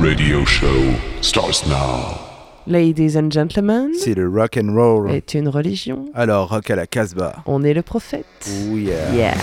radio show starts now. Ladies and gentlemen, C'est le rock and roll. est une religion. Alors, rock à la Casbah. On est le prophète. Oh yeah. Yeah.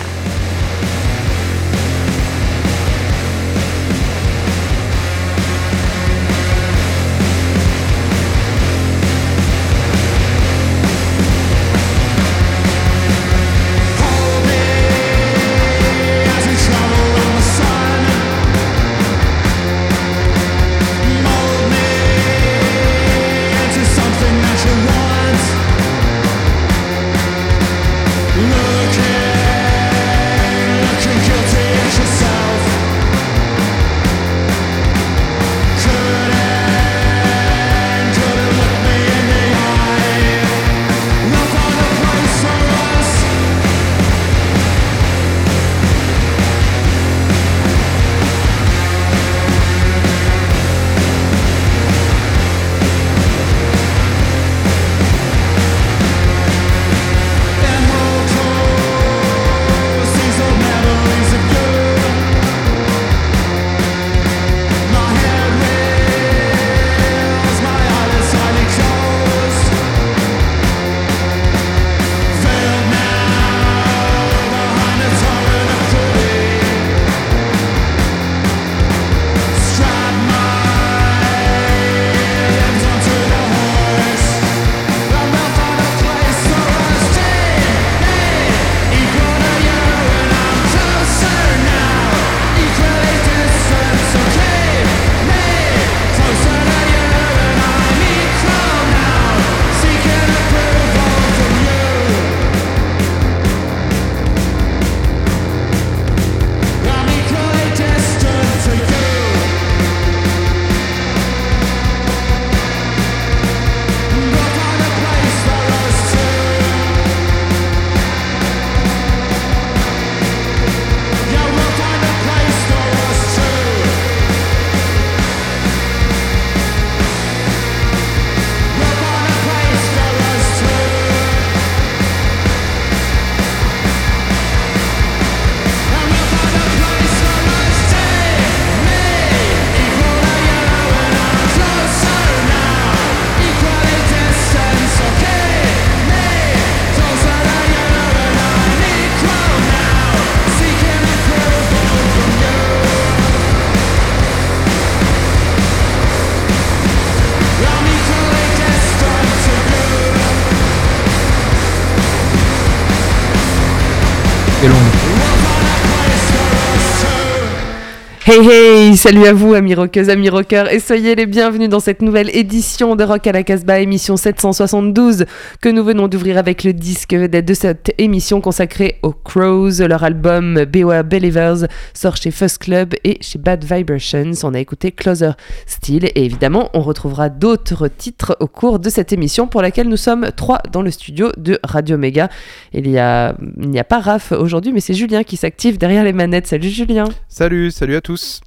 Hey hey, salut à vous amis rockeuses, amis rockers et soyez les bienvenus dans cette nouvelle édition de Rock à la Casbah, émission 772 que nous venons d'ouvrir avec le disque de cette émission consacrée aux Crows. Leur album Beware Believers sort chez First Club et chez Bad Vibrations. On a écouté Closer Still et évidemment on retrouvera d'autres titres au cours de cette émission pour laquelle nous sommes trois dans le studio de Radio Méga. Il y a, n'y a pas Raph aujourd'hui mais c'est Julien qui s'active derrière les manettes. Salut Julien Salut, salut à tous.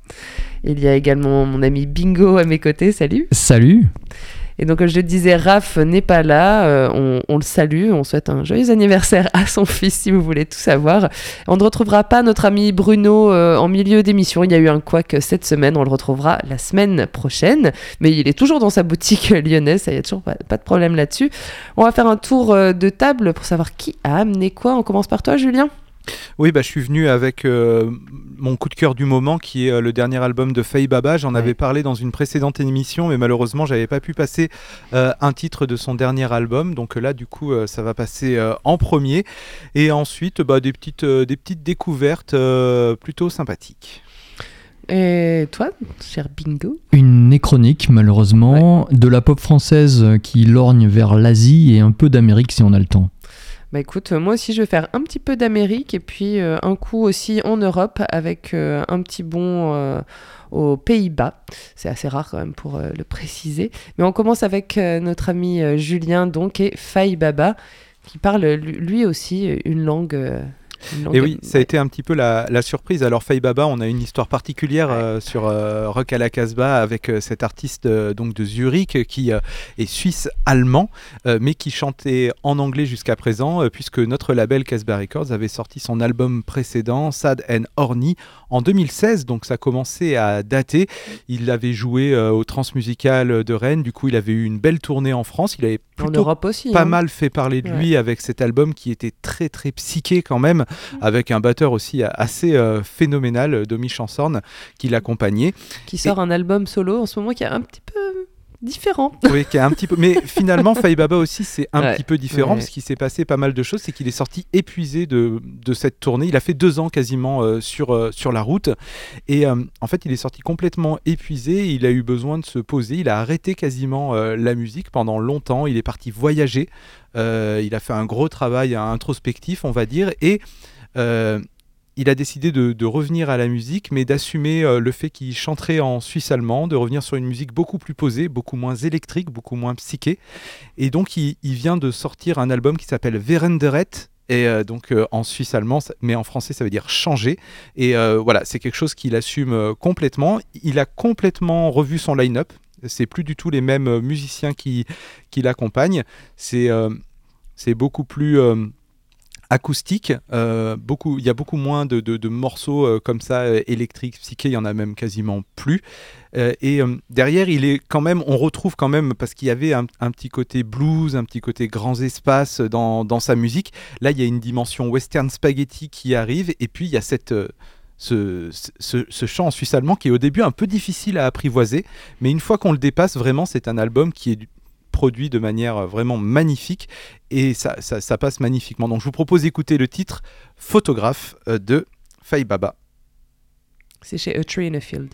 Il y a également mon ami Bingo à mes côtés, salut. Salut. Et donc, comme je le disais, Raph n'est pas là, euh, on, on le salue, on souhaite un joyeux anniversaire à son fils si vous voulez tout savoir. On ne retrouvera pas notre ami Bruno euh, en milieu d'émission, il y a eu un couac cette semaine, on le retrouvera la semaine prochaine, mais il est toujours dans sa boutique lyonnaise, il n'y a toujours pas, pas de problème là-dessus. On va faire un tour euh, de table pour savoir qui a amené quoi. On commence par toi, Julien Oui, bah, je suis venu avec euh, mon coup de cœur du moment qui est euh, le dernier album de Faye Baba. J'en Ouais. avais parlé dans une précédente émission, mais malheureusement, j'avais pas pu passer euh, un titre de son dernier album. Donc là, du coup, euh, ça va passer euh, en premier. Et ensuite, bah, des, petites, euh, des petites découvertes euh, plutôt sympathiques. Et toi, cher Bingo? Une néchronique, malheureusement, de la pop française qui lorgne vers l'Asie et un peu d'Amérique si on a le temps. Bah écoute, euh, moi aussi je vais faire un petit peu d'Amérique et puis euh, un coup aussi en Europe avec euh, un petit bond aux Pays-Bas. C'est assez rare quand même pour le préciser. Mais on commence avec notre ami Julien donc et Faye Baba qui parle lui aussi une langue. Euh, Et oui, ça a été un petit peu la, la surprise. Alors Faye Baba, on a une histoire particulière euh, sur euh, Rock à la Casbah avec euh, cet artiste euh, donc de Zurich euh, qui euh, est suisse-allemand, euh, mais qui chantait en anglais jusqu'à présent, euh, puisque notre label Casbah Records avait sorti son album précédent, Sad and Horny, en 2016, donc ça commençait à dater. Il avait joué au Transmusical de Rennes, du coup il avait eu une belle tournée en France. Il avait plutôt en Europe aussi, pas hein. mal fait parler de lui avec cet album qui était très très psyché quand même, avec un batteur aussi assez phénoménal, Domi Chansorn, qui l'accompagnait. Qui sort un album solo en ce moment qui a un petit peu différent. Oui, qui est un petit peu. Mais finalement, Faye Baba aussi, c'est un petit peu différent parce qu'il s'est passé pas mal de choses. C'est qu'il est sorti épuisé de, de, cette tournée. Il a fait deux ans quasiment euh, sur, euh, sur la route. Et euh, en fait, il est sorti complètement épuisé. Il a eu besoin de se poser. Il a arrêté quasiment la musique pendant longtemps. Il est parti voyager. il a fait un gros travail introspectif, on va dire. Et il a décidé de, revenir à la musique, mais d'assumer euh, le fait qu'il chanterait en suisse allemand, de revenir sur une musique beaucoup plus posée, beaucoup moins électrique, beaucoup moins psyché. Et donc, il, vient de sortir un album qui s'appelle Verenderet, et euh, donc euh, en suisse allemand, mais en français ça veut dire changer. Et voilà, c'est quelque chose qu'il assume complètement. Il a complètement revu son line-up. C'est plus du tout les mêmes musiciens qui, l'accompagnent. C'est beaucoup plus acoustique. Euh, beaucoup, il y a beaucoup moins de, morceaux euh, comme ça euh, électriques, psychés. Il y en a même quasiment plus. et derrière, il est quand même, on retrouve quand même parce qu'il y avait un, petit côté blues, un petit côté grands espaces dans, sa musique. Là, il y a une dimension western spaghetti qui arrive. Et puis il y a cette ce, ce, chant en suisse allemand qui est au début un peu difficile à apprivoiser, mais une fois qu'on le dépasse, vraiment, c'est un album qui est produit de manière euh, vraiment magnifique et ça, ça, passe magnifiquement. Donc je vous propose d'écouter le titre Photographe euh, de Faye Baba. C'est chez A Tree in a Field.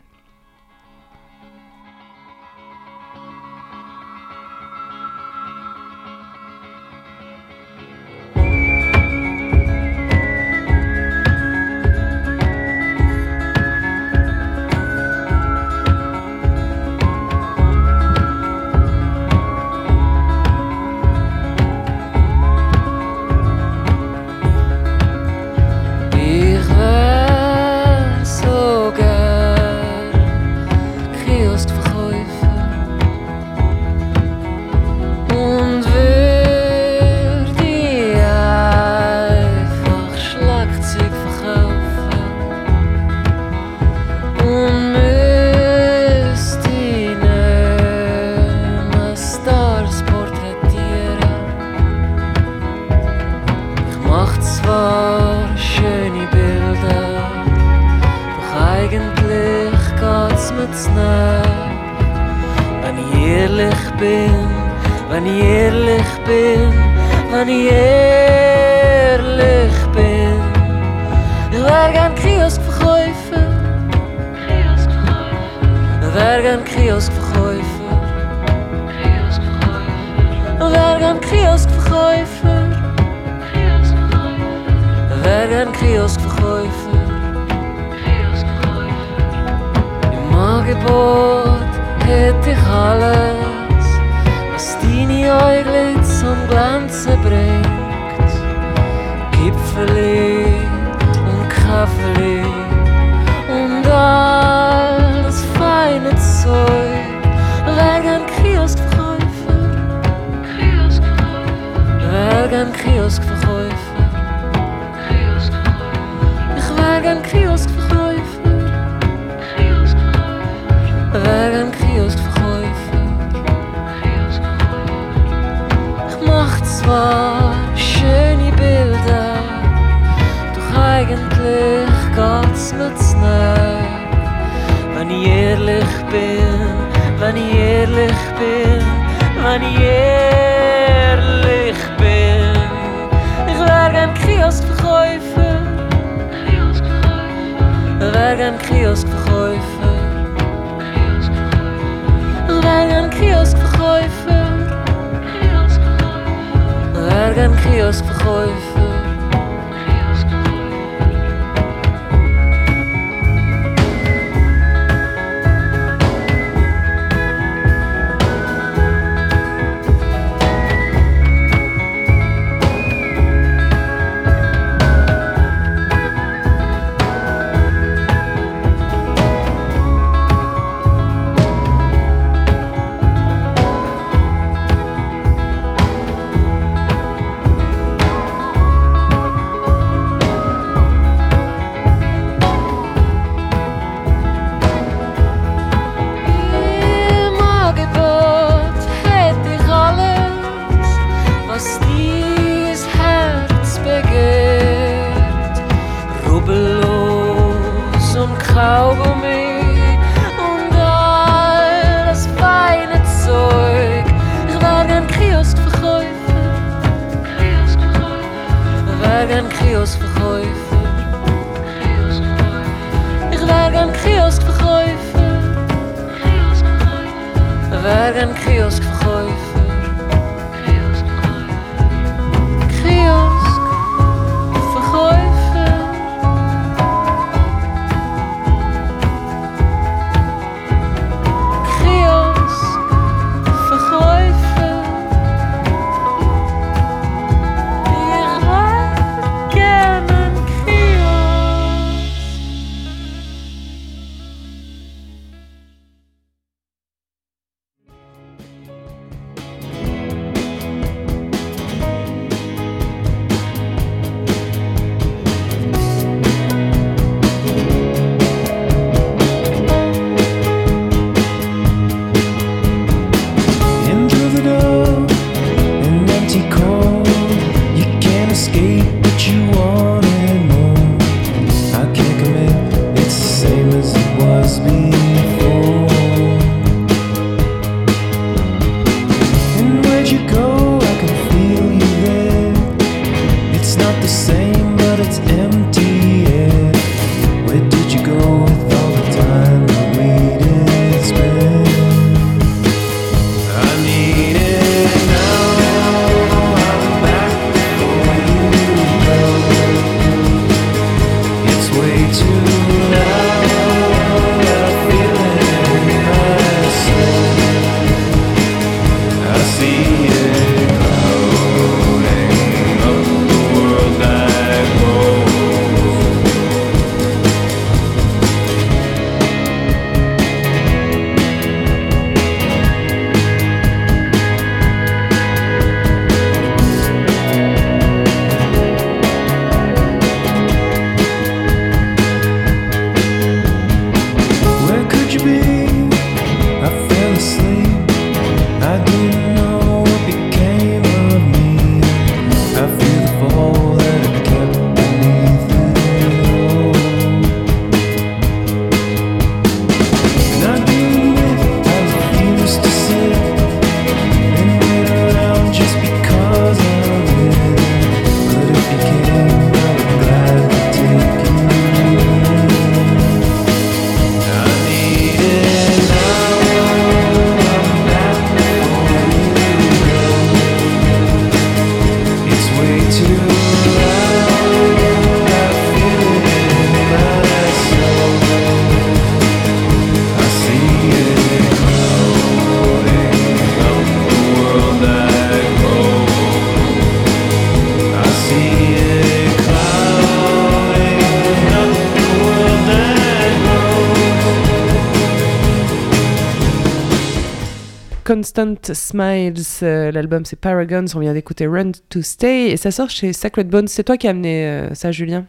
schöne Bilder, doch eigentlich geht's mir's nicht. Wenn ich ehrlich bin, wenn ich ehrlich bin, wenn ich ehrlich bin. Constant Smiles, euh, l'album c'est Paragons, on vient d'écouter Run to Stay et ça sort chez Sacred Bones. C'est toi qui as amené euh, ça, Julien?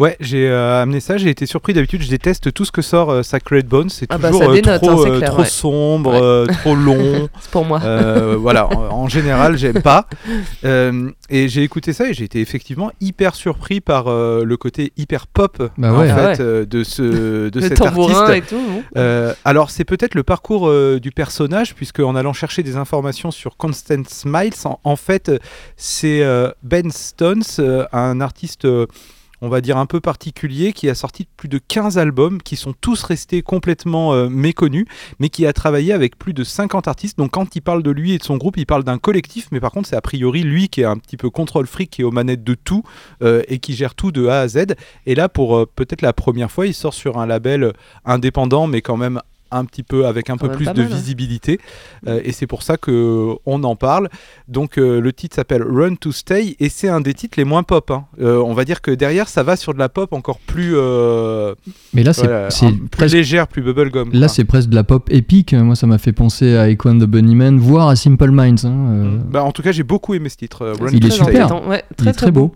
Ouais, j'ai euh, amené ça, j'ai été surpris. D'habitude, je déteste tout ce que sort euh, Sacred Bones. C'est Ah bah, toujours euh, dénote, trop, hein, c'est clair, trop ouais. sombre, Ouais. euh, trop long. C'est pour moi. Euh, voilà, en, en général, j'aime pas. Euh, et j'ai écouté ça et j'ai été effectivement hyper surpris par euh, le côté hyper pop Bah en ouais. fait, Ah ouais. euh, de, ce, de le cet tambourin artiste. et tout. Euh, alors c'est peut-être le parcours euh, du personnage puisque en allant chercher des informations sur Constant Smiles, en, en fait c'est euh, Ben Stones, euh, un artiste euh, on va dire un peu particulier qui a sorti plus de 15 albums qui sont tous restés complètement euh, méconnus mais qui a travaillé avec plus de 50 artistes. Donc quand il parle de lui et de son groupe il parle d'un collectif mais par contre c'est a priori lui qui est un petit peu contrôle fric qui est aux manettes de tout euh, et qui gère tout de A à Z. Et là pour euh, peut-être la première fois il sort sur un label indépendant mais quand même un petit peu avec un Quand peu plus de mal, hein. visibilité Euh, et c'est pour ça que on en parle donc euh, le titre s'appelle Run to Stay et c'est un des titres les moins pop hein. Euh, on va dire que derrière ça va sur de la pop encore plus euh, Mais là, c'est voilà, c'est un- plus presque. légère plus bubblegum Là, c'est presque de la pop épique. Moi, ça m'a fait penser à and the Bunnymen, voire à Simple Minds. hein, euh, Bah, en tout cas j'ai beaucoup aimé ce titre euh, Run Il to est Très Stay. super. Ouais, Il très, est très beau.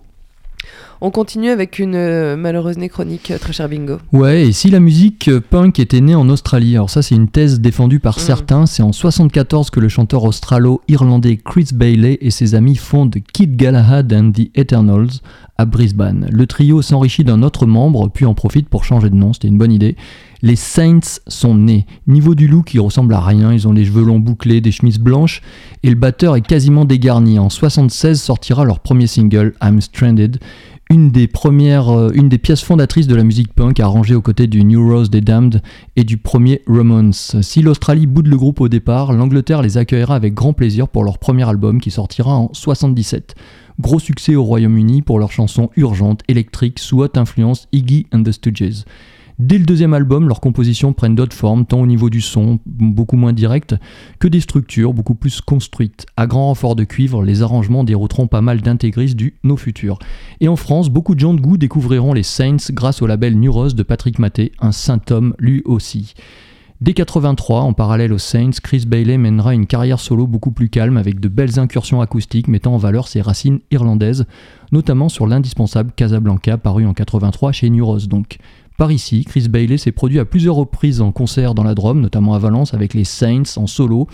On continue avec une euh, malheureuse néchronique, euh, très cher bingo. Ouais, et si la musique euh, punk était née en Australie, alors ça c'est une thèse défendue par Mm. certains, c'est en 74 que le chanteur australo-irlandais Chris Bailey et ses amis fondent Kid Galahad and the Eternals à Brisbane. Le trio s'enrichit d'un autre membre, puis en profite pour changer de nom, c'était une bonne idée. Les Saints sont nés. Niveau du look, ils ressemblent à rien, ils ont les cheveux longs bouclés, des chemises blanches, et le batteur est quasiment dégarni. En 76 sortira leur premier single, I'm Stranded, une des premières, euh, une des pièces fondatrices de la musique punk arrangée aux côtés du New Rose des Damned et du premier Ramones. Si l'Australie boude le groupe au départ, l'Angleterre les accueillera avec grand plaisir pour leur premier album qui sortira en 77. Gros succès au Royaume-Uni pour leur chanson urgente, électrique, sous haute influence Iggy and the Stooges. Dès le deuxième album, leurs compositions prennent d'autres formes, tant au niveau du son, beaucoup moins direct, que des structures beaucoup plus construites. À grand renfort de cuivre, les arrangements dérouteront pas mal d'intégristes du No Future. Et en France, beaucoup de gens de goût découvriront les Saints grâce au label New Rose de Patrick Maté, un saint homme lui aussi. Dès 83, en parallèle aux Saints, Chris Bailey mènera une carrière solo beaucoup plus calme avec de belles incursions acoustiques mettant en valeur ses racines irlandaises, notamment sur l'indispensable Casablanca paru en 83 chez New donc. Par ici, Chris Bailey s'est produit à plusieurs reprises en concert dans la Drôme, notamment à Valence avec les Saints en solo,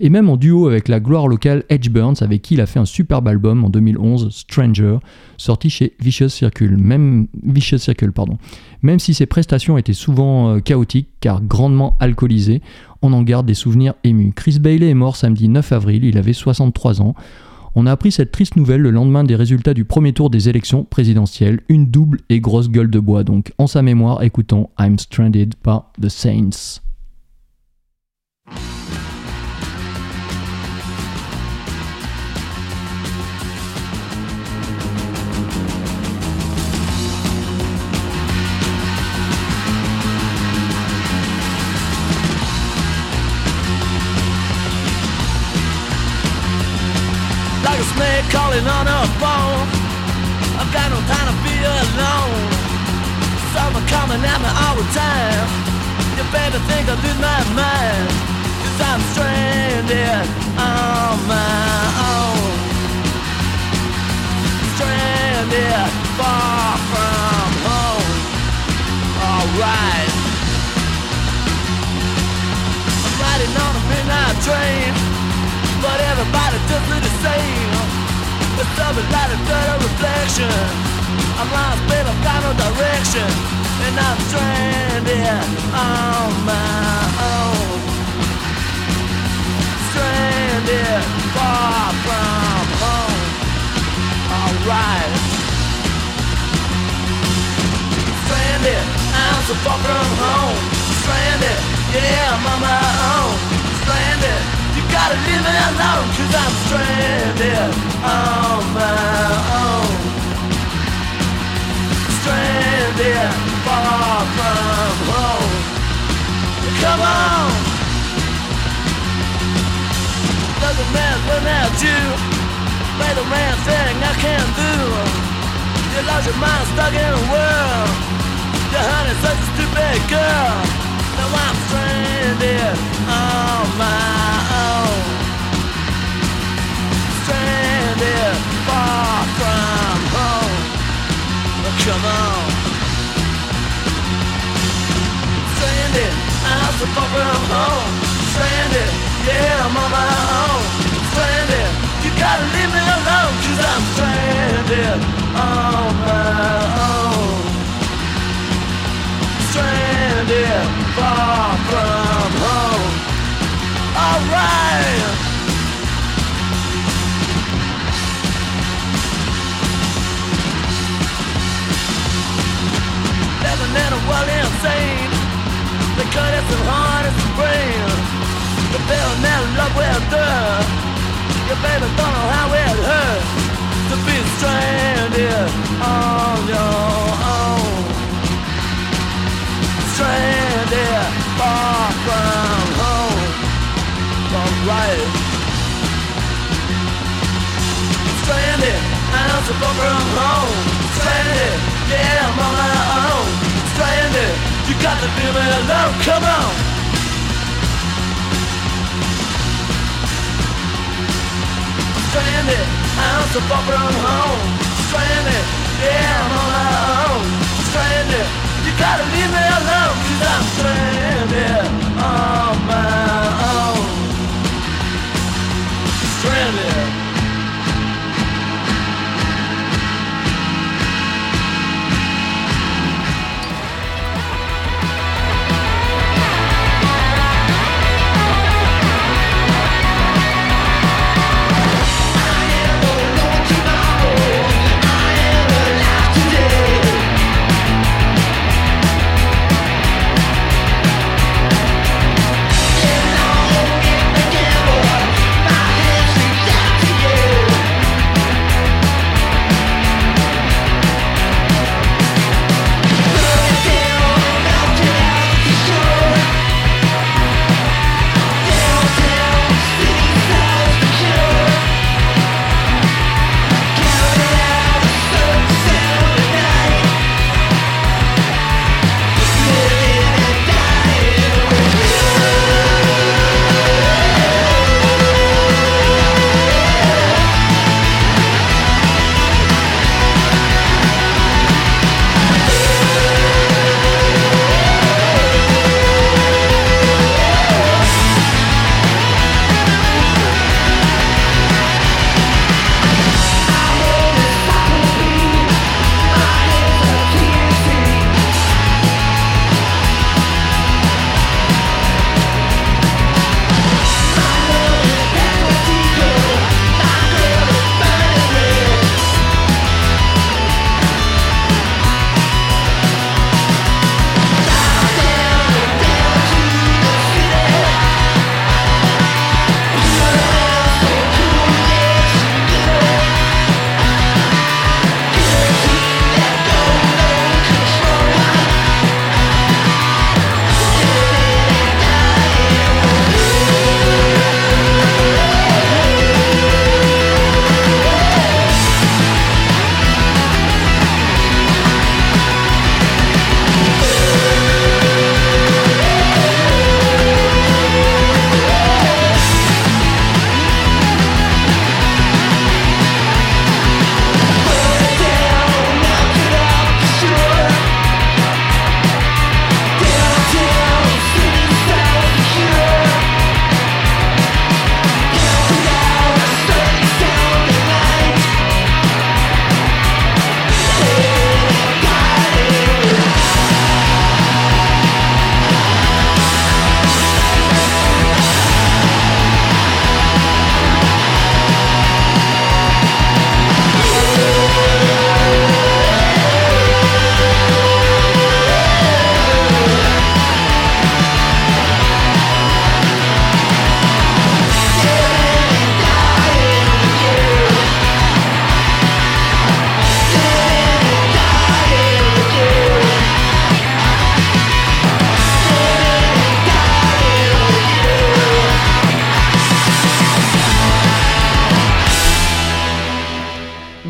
et même en duo avec la gloire locale Edge Burns, avec qui il a fait un superbe album en 2011, Stranger, sorti chez Vicious Circle. Même, Circle pardon. même si ses prestations étaient souvent euh, chaotiques, car grandement alcoolisées, on en garde des souvenirs émus. Chris Bailey est mort samedi 9 avril, il avait 63 ans. On a appris cette triste nouvelle le lendemain des résultats du premier tour des élections présidentielles, une double et grosse gueule de bois donc. En sa mémoire, écoutons I'm Stranded par The Saints. A calling on a phone. I've got no time to be alone. Summer coming at me all the time. You better think I lose my mind. Cause I'm stranded on my own. Stranded far from home. Alright. I'm riding on a midnight train. But everybody does me the same It's something like a dirty reflection. I'm lost but I've got no direction. And I'm stranded on my own. Stranded far from home. Alright. Stranded, I'm so far from home. Stranded, yeah, I'm on my own gotta leave me alone Cause I'm stranded on my own. Stranded far from home. Come on. Doesn't matter without you Play the man thing I can't do. You lost your mind stuck in a world. Your honey's such a stupid girl I'm stranded on my own. Stranded far from home. Oh, Come on. Stranded, I'm far from home. Stranded, yeah, I'm on my own. Stranded, you gotta leave me alone Cause I'm stranded on my own. Stranded far from home. Alright Living in a world insane. They cut it so hard as the brain The bill never love will do. Your baby don't know how it hurts To be stranded on your own Stranded far from home. Alright Stranded, I'm so far from home. Stranded, yeah, I'm on my own. Stranded, you got to leave me alone, come on. Stranded, I'm so far from home. Stranded, yeah, I'm on my own. Stranded, gotta leave me Cause I'm stranded on my own. Stranded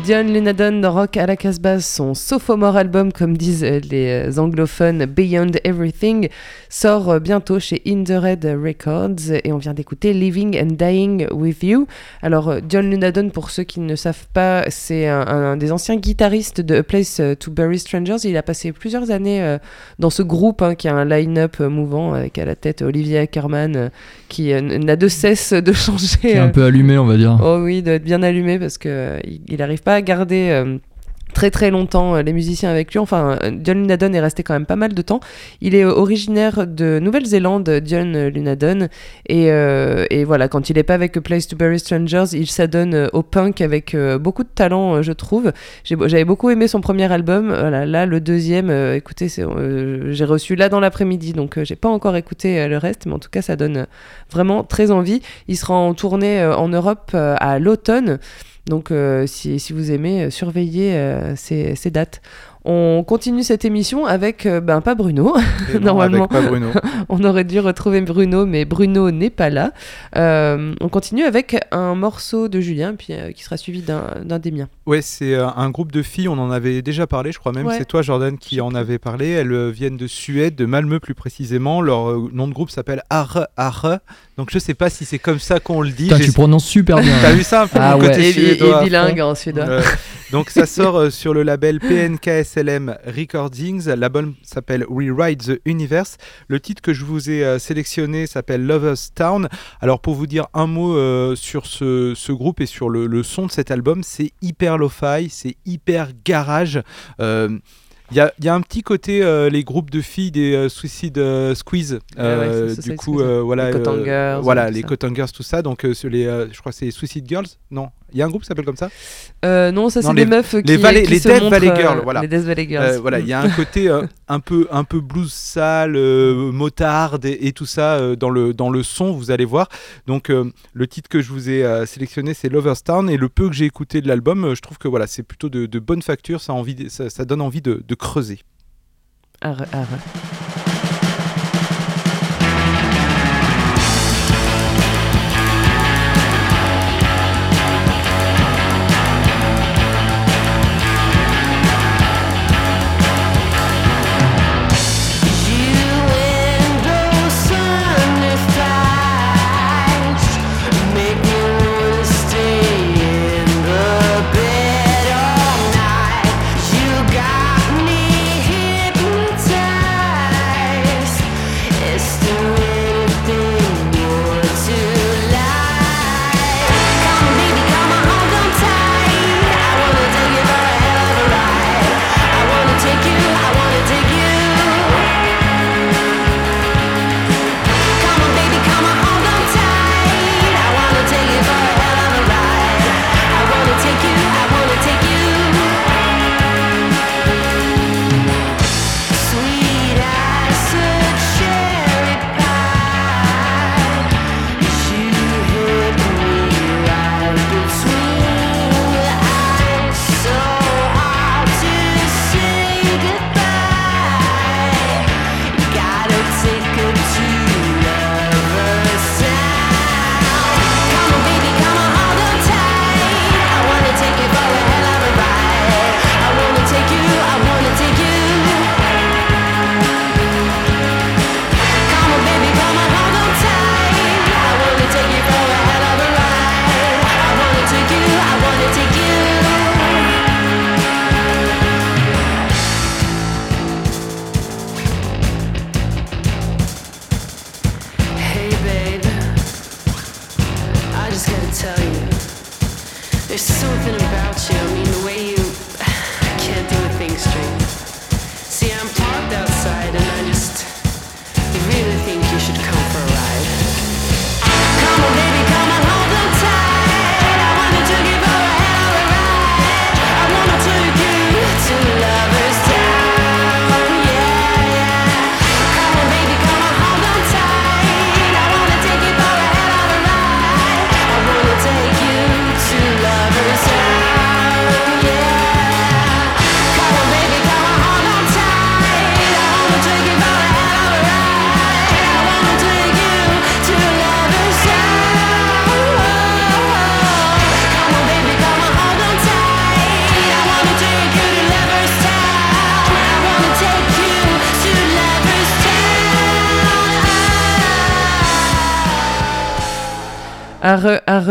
John Lunadon Rock à la Casbah, son sophomore album, comme disent euh, les euh, anglophones, Beyond Everything, sort euh, bientôt chez In the Red Records et on vient d'écouter Living and Dying with You. Alors, John Lunadon, pour ceux qui ne savent pas, c'est un, un des anciens guitaristes de A Place to Bury Strangers. Il a passé plusieurs années dans ce groupe hein, qui a un line-up mouvant avec à la tête Olivia Ackerman qui n'a de cesse de changer. Qui est un peu allumé, on va dire. Oh oui, doit être bien allumé parce que euh, il- il n'arrive pas à garder euh, très très longtemps euh, les musiciens avec lui. Enfin, euh, John Lunadon est resté quand même pas mal de temps. Il est originaire de Nouvelle-Zélande, John Lunadon, et, et voilà, quand il n'est pas avec A Place to Bury Strangers, il s'adonne au punk avec beaucoup de talent, je trouve. J'avais beaucoup aimé son premier album. Voilà, là, le deuxième, écoutez, j'ai reçu là dans l'après-midi, donc j'ai pas encore écouté le reste, mais en tout cas, ça donne vraiment très envie. Il sera en tournée en Europe à l'automne. Donc, euh, si, si vous aimez, euh, surveillez euh, ces, ces dates. On continue cette émission avec, ben, pas Bruno. Et non, Normalement. avec pas Bruno. On aurait dû retrouver Bruno, mais Bruno n'est pas là. Euh, on continue avec un morceau de Julien, puis euh, qui sera suivi d'un d'un des miens. Ouais, c'est euh, un groupe de filles, on en avait déjà parlé, je crois même. Ouais. C'est toi, Jordan, qui en avait parlé. Elles euh, viennent de Suède, de Malmö plus précisément. Leur euh, nom de groupe s'appelle Arre Arre. Donc je sais pas si c'est comme ça qu'on le dit. Putain, tu prononces super bien. T'as vu ça un peu Ah ouais. côté Et, et- et suédois à bilingue en suédois. Euh, donc ça sort euh, sur le label PNKSLM Recordings. L'album s'appelle Rewrite the Universe. Le titre que je vous ai euh, sélectionné s'appelle Lovers Town. Alors pour vous dire un mot euh, sur ce, ce groupe et sur le, le son de cet album, c'est hyper lo-fi, c'est hyper garage. Euh, il y, a, y a un petit côté euh, les groupes de filles des euh, Suicide euh, Squeeze ouais, du coup voilà Les Cotton Girls, voilà les Girls tout ça. Donc euh, sur les euh, je crois que c'est Suicide Girls. Non. Il y a un groupe qui s'appelle comme ça? Non, ça c'est les- des meufs qui, les Valley- qui les se Death montrent, Valley Girls, voilà. Les Death Valley Girls. Voilà, il y a un côté un peu un peu blues sale, motarde et, et tout ça dans le dans le son, vous allez voir. Donc le titre que je vous ai sélectionné, c'est Lovers Town. Et le peu que j'ai écouté de l'album, je trouve que voilà, c'est plutôt de, de bonne facture, ça envie, ça, ça donne envie de, de creuser. Arre, arre.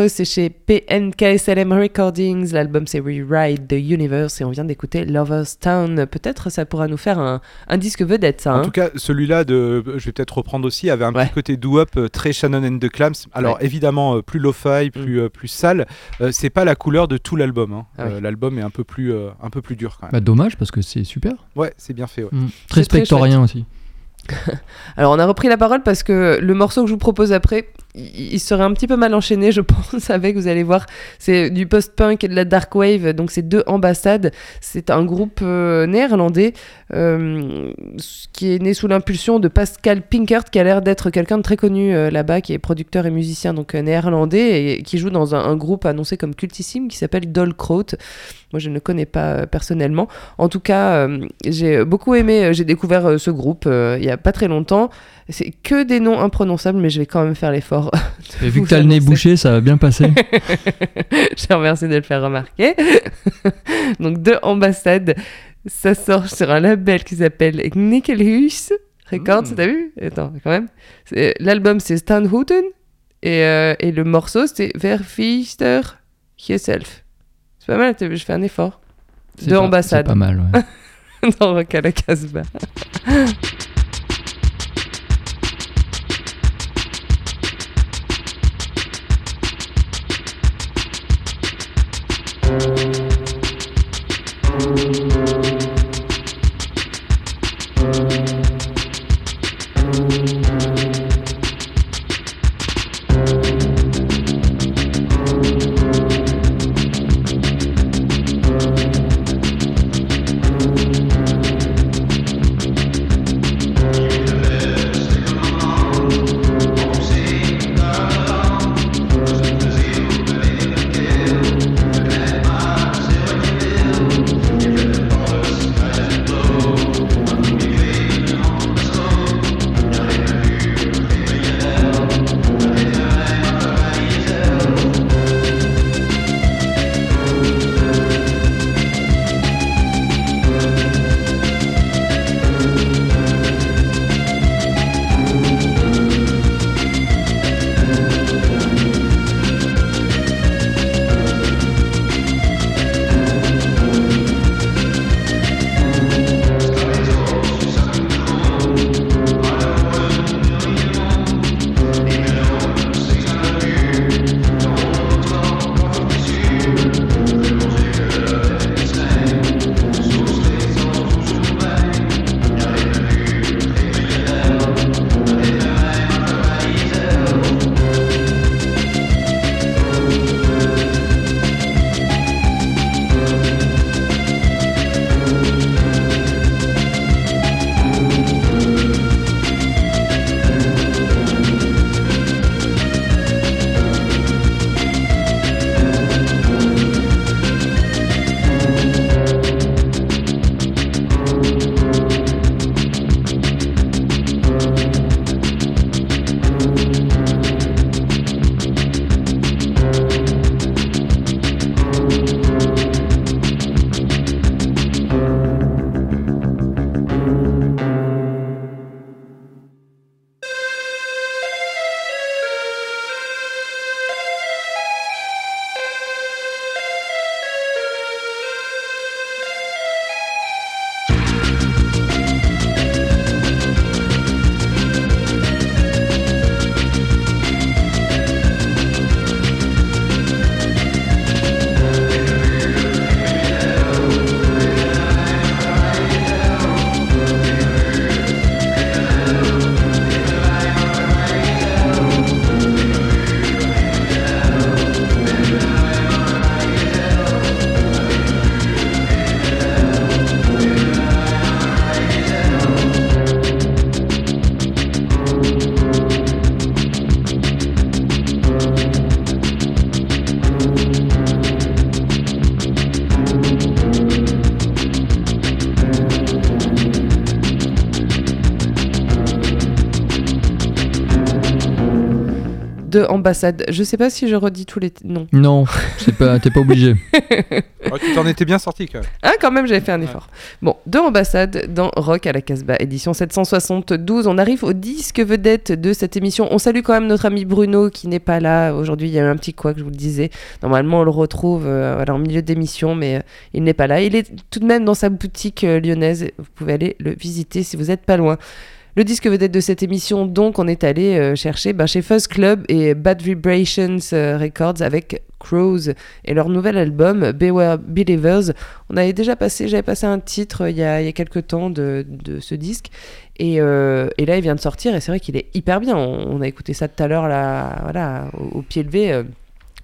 C'est chez PNKSLM Recordings. L'album c'est Rewrite the Universe et on vient d'écouter Lovers Town. Peut-être ça pourra nous faire un, un disque vedette, ça. En hein. tout cas, celui-là, de, je vais peut-être reprendre aussi, avait un Ouais. petit côté doo-up euh, très Shannon and the Clams. Alors évidemment, euh, plus lo-fi, plus, euh, plus sale. C'est pas la couleur de tout l'album. hein. Mm. Ah oui. L'album est un peu plus, un peu plus dur quand même. Bah, dommage parce que c'est super. Ouais, c'est bien fait. ouais. Mm. Très spectorien aussi. Alors on a repris la parole parce que le morceau que je vous propose après, il, serait un petit peu mal enchaîné, je pense, avec, vous allez voir, c'est du post-punk et de la dark wave, donc c'est deux ambassades. C'est un groupe euh, néerlandais euh, qui est né sous l'impulsion de Pascal Pinkert, qui a l'air d'être quelqu'un de très connu euh, là-bas, qui est producteur et musicien donc néerlandais et qui joue dans un, groupe annoncé comme cultissime qui s'appelle Dolkraut. Moi je ne connais pas personnellement. En tout cas, j'ai beaucoup aimé, j'ai découvert ce groupe il y a pas très longtemps. C'est que des noms imprononçables, mais je vais quand même faire l'effort. de Et vu que t'as le nez bouché, ça va bien passer. je te remercie de le faire remarquer. Donc, deux ambassades. Ça sort sur un label qui s'appelle Nickelhuis Records, Mm. t'as vu? Attends, quand même. L'album, c'est Stan Houghton. Et, euh, et le morceau, c'est Verfister Yourself. C'est pas mal, je fais un effort. Deux pas- ambassades. C'est pas mal, ouais. dans Rock à la Casbah. De Ambassade. Je sais pas si je redis tous les noms. Non, c'est pas, t'es pas obligé. Oh, tu t'en étais bien sorti quand même. Ah, quand même, j'avais fait un effort. Bon, de Ambassade dans Rock à la Casbah, édition 772. On arrive au disque vedette de cette émission. On salue quand même notre ami Bruno qui n'est pas là. Aujourd'hui, il y a eu un petit quoi que je vous le disais. Normalement, on le retrouve euh, voilà, en milieu d'émission, mais euh, il n'est pas là. Il est tout de même dans sa boutique euh, lyonnaise. Vous pouvez aller le visiter si vous n'êtes pas loin. Le disque vedette de cette émission, donc, on est allé euh, chercher ben, chez Fuzz Club et Bad Vibrations euh, Records avec Crows et leur nouvel album Beware Believers. On avait déjà passé, j'avais passé un titre euh, il y a, quelques temps de, ce disque. Et, là, il vient de sortir et c'est vrai qu'il est hyper bien. On, a écouté ça tout à l'heure, là, voilà, au pied levé.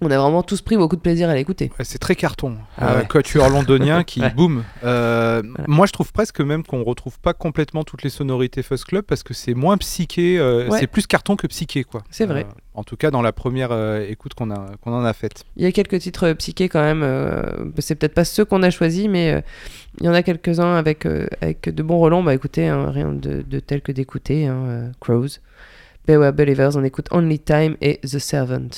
On a vraiment tous pris beaucoup de plaisir à l'écouter. Ouais, c'est très carton. Ah Euh, ouais. Quatuor londonien qui Ouais. boum. Euh, Voilà. Moi, je trouve presque même qu'on retrouve pas complètement toutes les sonorités Fuzz Club parce que c'est moins psyché. euh. C'est plus carton que psyché, quoi. C'est vrai. En tout cas, dans la première écoute qu'on a qu'on en a faite. Il y a quelques titres psychés quand même. c'est peut-être pas ceux qu'on a choisis, mais il y en a quelques-uns avec, avec de bons relents. Bah écoutez, hein, rien de, de tel que d'écouter. Hein, Crows, Beware Believers, on écoute Only Time et The Servant.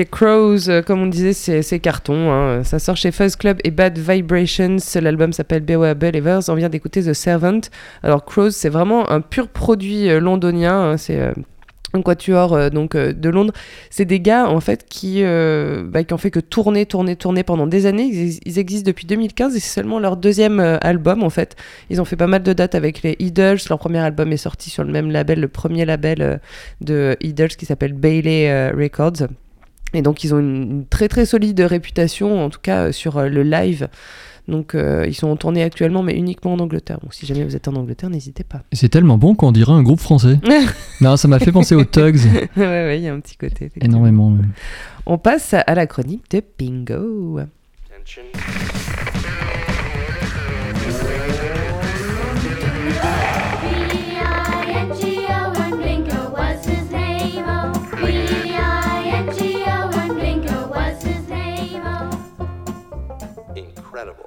Les Crows, euh, comme on disait, c'est carton. hein. Ça sort chez Fuzz Club et Bad Vibrations. L'album s'appelle Beware Believers. On vient d'écouter The Servant. Alors, Crows, c'est vraiment un pur produit euh, londonien. hein. C'est. euh, un quatuor euh, donc euh, de Londres, c'est des gars en fait qui euh, bah, qui ont fait que tourner, tourner, tourner pendant des années. Ils, existent depuis 2015 et c'est seulement leur deuxième euh, album en fait. Ils ont fait pas mal de dates avec les Idols. Leur premier album est sorti sur le même label, le premier label euh, de Idols qui s'appelle Bailey euh, Records. Et donc ils ont une, très très solide réputation, en tout cas euh, sur euh, le live. Donc euh, ils sont en tournée actuellement, mais uniquement en Angleterre. Donc si jamais vous êtes en Angleterre, n'hésitez pas. C'est tellement bon qu'on dirait un groupe français. non, ça m'a fait penser aux Tugs ouais, ouais, il y a un petit côté. énormément. même. On passe à la chronique de Bingo. B-I-N-G-O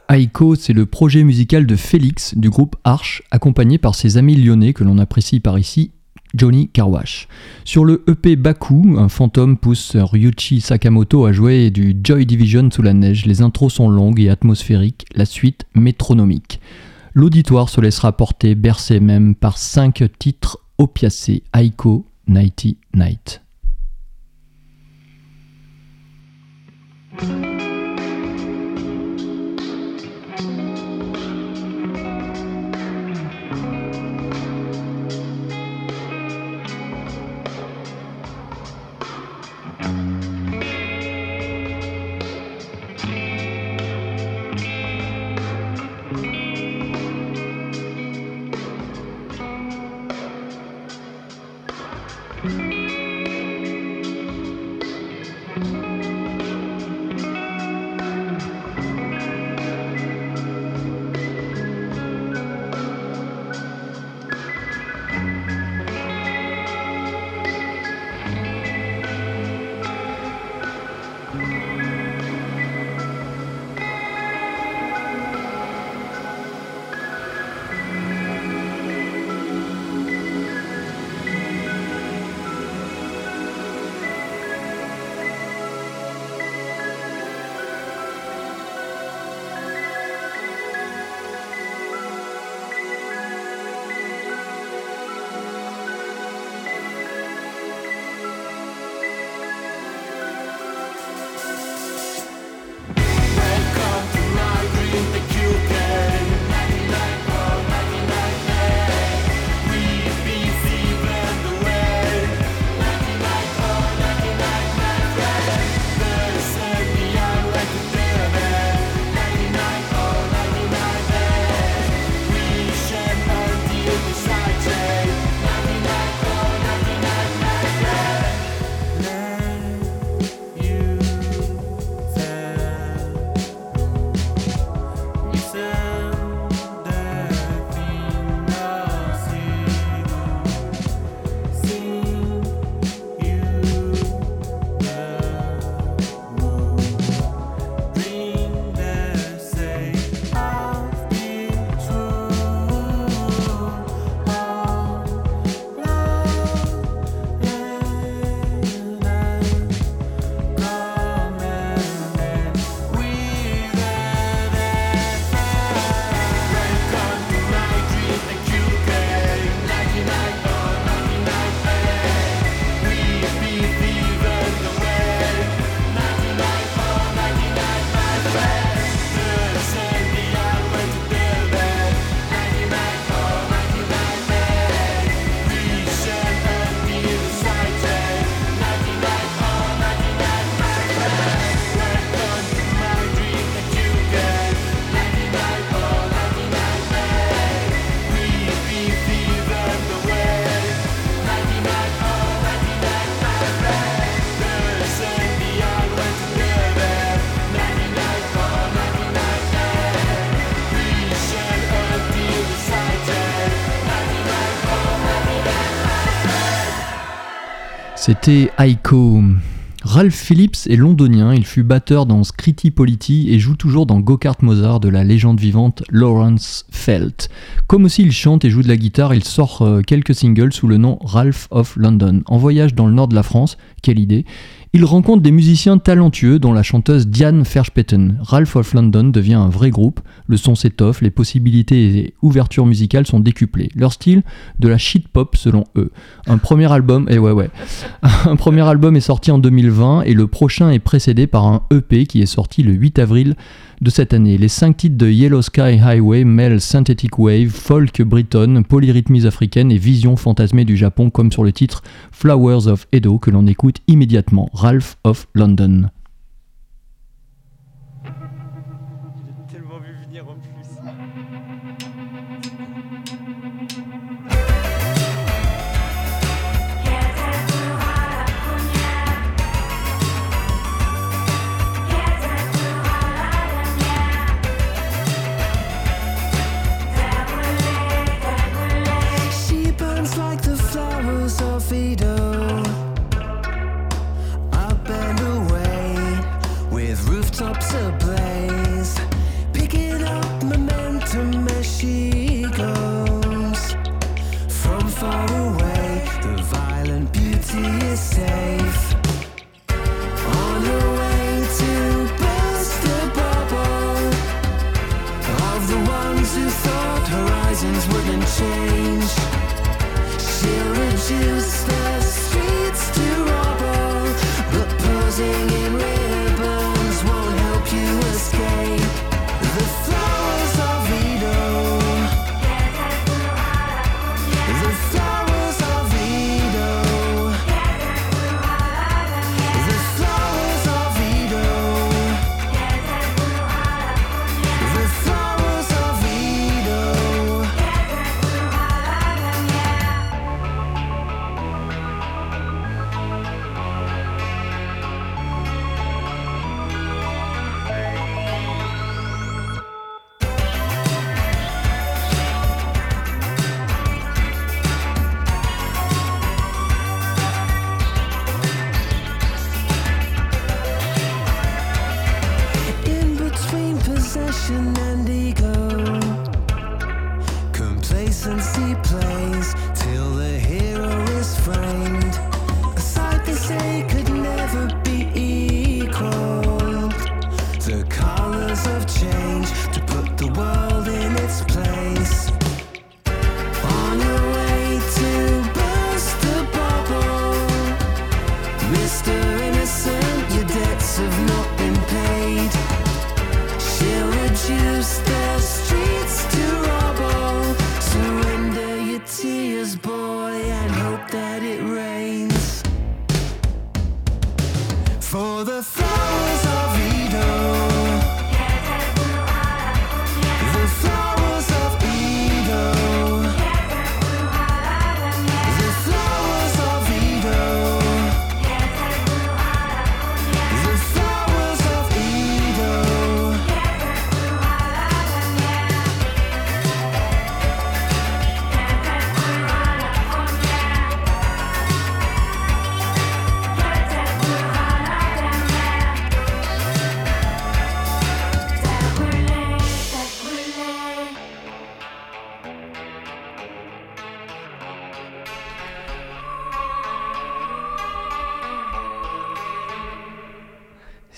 Aiko, c'est le projet musical de Félix du groupe Arch, accompagné par ses amis lyonnais que l'on apprécie par ici, Johnny Carwash. Sur le EP Baku, un fantôme pousse Ryuichi Sakamoto à jouer du Joy Division sous la neige. Les intros sont longues et atmosphériques, la suite métronomique. L'auditoire se laissera porter, bercé même par cinq titres opiacés. Aiko, Nighty Night. C'était Aiko. Ralph Phillips est londonien, il fut batteur dans Scritti Politti et joue toujours dans Go-Kart Mozart de la légende vivante Lawrence Felt. Comme aussi il chante et joue de la guitare, il sort euh, quelques singles sous le nom Ralph of London. En voyage dans le nord de la France, quelle idée Il rencontre des musiciens talentueux dont la chanteuse Diane Verschpetten. Ralph of London devient un vrai groupe, le son s'étoffe, les possibilités et ouvertures musicales sont décuplées. Leur style, de la shit pop selon eux. Un premier album, ouais, un premier album est sorti en 2020 et le prochain est précédé par un EP qui est sorti le 8 avril de cette année. Les cinq titres de Yellow Sky Highway mêlent synthetic wave, folk bretonne, polyrythmies africaines et vision fantasmée du Japon comme sur le titre Flowers of Edo que l'on écoute immédiatement, Ralph of London.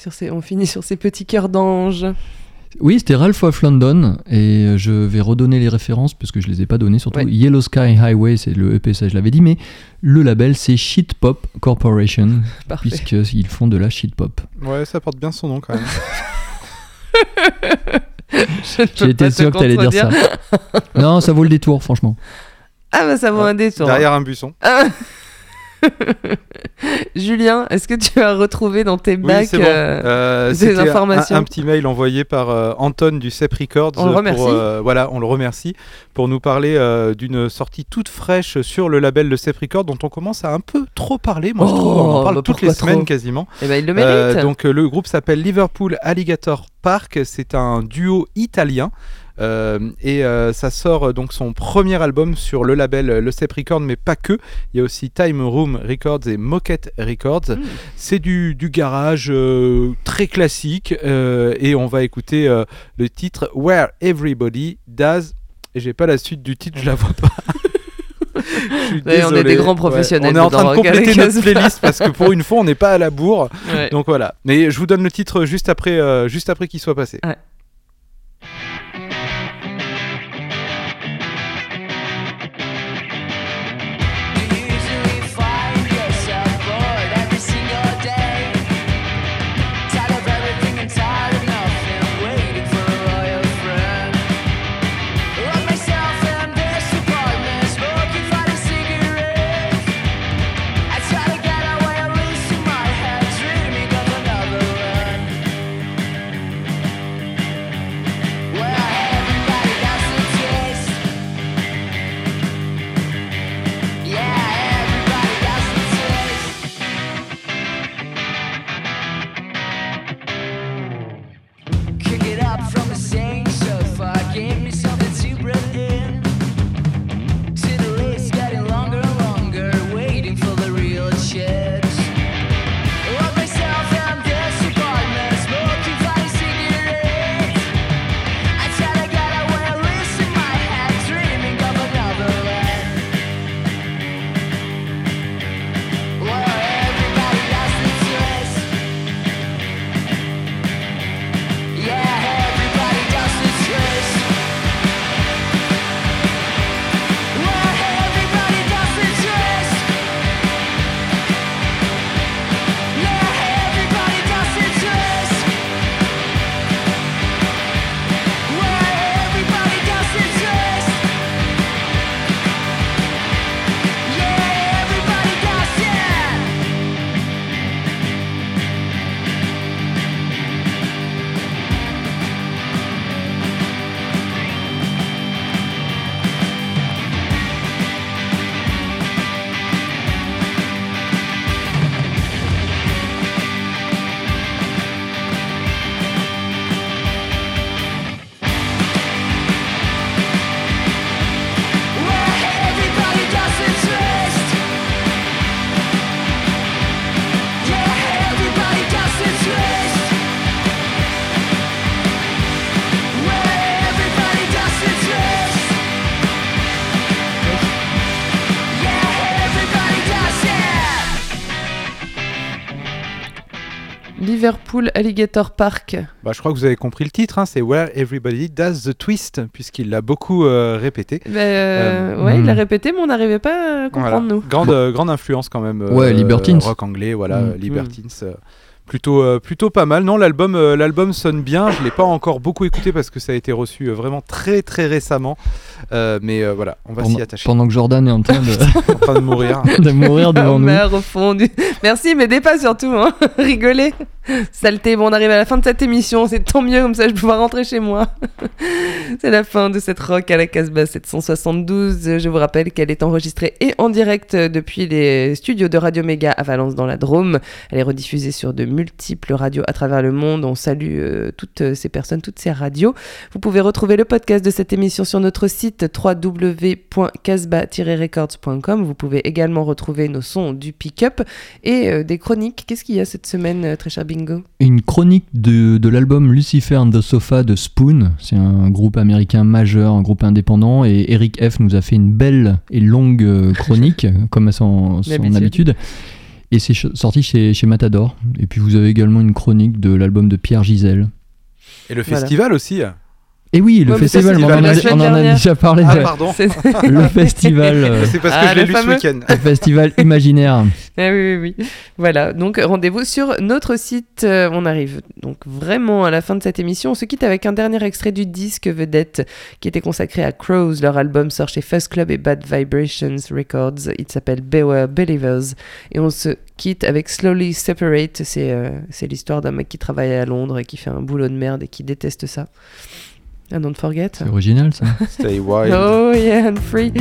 Sur ces, on finit sur ces petits cœurs d'ange. Oui, c'était Ralph of London et euh, je vais redonner les références parce que je les ai pas données surtout. Ouais. Yellow Sky Highway, c'est le EP, ça je l'avais dit, mais le label c'est Shit Pop Corporation Parfait. puisqu'ils font de la shit pop. Ouais, ça porte bien son nom quand même. Te sûr que t'allais dire ça. non, ça vaut le détour, franchement. Ah bah ça vaut un détour. Derrière un buisson. Ah. Julien, est-ce que tu as retrouvé dans tes Oui, bacs bon. euh, Euh, des informations. Un, un petit mail envoyé par euh, Anton du CEP Records. On le pour, remercie. euh, voilà, on le remercie pour nous parler d'une sortie toute fraîche sur le label de CEP Records dont on commence à un peu trop parler. Moi, je Oh, trouve. On en parle bah toutes les semaines quasiment. Eh ben, il le mérite. donc le groupe s'appelle Liverpool Alligator Park. C'est un duo italien. Euh, et euh, ça sort euh, donc son premier album sur le label Le Cep Records, mais pas que. Il y a aussi Time Room Records et Moquette Records. Mm. C'est du, du garage très classique et on va écouter le titre Where Everybody Does. Et j'ai pas la suite du titre, je la vois pas. Ouais, on est des grands Ouais, professionnels On est en train de compléter notre playlist parce que pour une fois, on n'est pas à la bourre. Ouais. Donc voilà. Mais je vous donne le titre juste après, euh, juste après qu'il soit passé. Liverpool Alligator Park. Bah, je crois que vous avez compris le titre. hein, c'est Where Everybody Does the Twist, puisqu'il l'a beaucoup euh, répété. Ben, euh, ouais, il hmm. l'a répété, mais on n'arrivait pas à comprendre, Voilà. nous. Grande, euh, grande influence quand même. Ouais, Libertines. Rock anglais, voilà, Mm. euh, Libertines. euh, Plutôt, euh, plutôt pas mal. Non, l'album, euh, l'album sonne bien. Je l'ai pas encore beaucoup écouté parce que ça a été reçu euh, vraiment très très récemment. Euh, mais euh, voilà, on va s'y Pendant, attacher. pendant que Jordan est en train de, En train de mourir. de mourir devant nous. Mère au fond du... Merci, m'aidez pas surtout, hein. Rigolez. Saleté, bon, on arrive à la fin de cette émission, c'est tant mieux, comme ça je vais pouvoir rentrer chez moi. c'est la fin de cette rock à la Casbah 772. Je vous rappelle qu'elle est enregistrée et en direct depuis les studios de Radio Méga à Valence dans la Drôme. Elle est rediffusée sur de multiples radios à travers le monde. On salue euh, toutes ces personnes, toutes ces radios. Vous pouvez retrouver le podcast de cette émission sur notre site www.casbah-records.com. Vous pouvez également retrouver nos sons du pick-up et euh, des chroniques. Qu'est-ce qu'il y a cette semaine, euh, très cher Bingo? Une chronique de, de l'album Lucifer and the Sofa de Spoon. C'est un groupe américain majeur, un groupe indépendant. Et Eric F. nous a fait une belle et longue euh, chronique, comme à son, son habitude. Et c'est sorti chez, chez Matador. Et puis vous avez également une chronique de l'album de Pierre Gisèle. Et le Voilà. festival aussi. Et oui, le Ouais, festival, on en, a, on en a déjà parlé. Ah pardon. Le festival, euh, C'est parce que Ah, je l'ai le lu fameux. ce week-end. le festival imaginaire. Ah oui, oui, oui. Voilà, donc rendez-vous sur notre site. Euh, on arrive donc vraiment à la fin de cette émission. On se quitte avec un dernier extrait du disque Vedette qui était consacré à Crows. Leur album sort chez Fuzz Club et Bad Vibrations Records. Il s'appelle Beware Believers. Et on se quitte avec Slowly Separate. C'est euh, c'est l'histoire d'un mec qui travaille à Londres et qui fait un boulot de merde et qui déteste ça. Ah, don't forget. C'est original ça. Stay wild. Oh yeah, and free.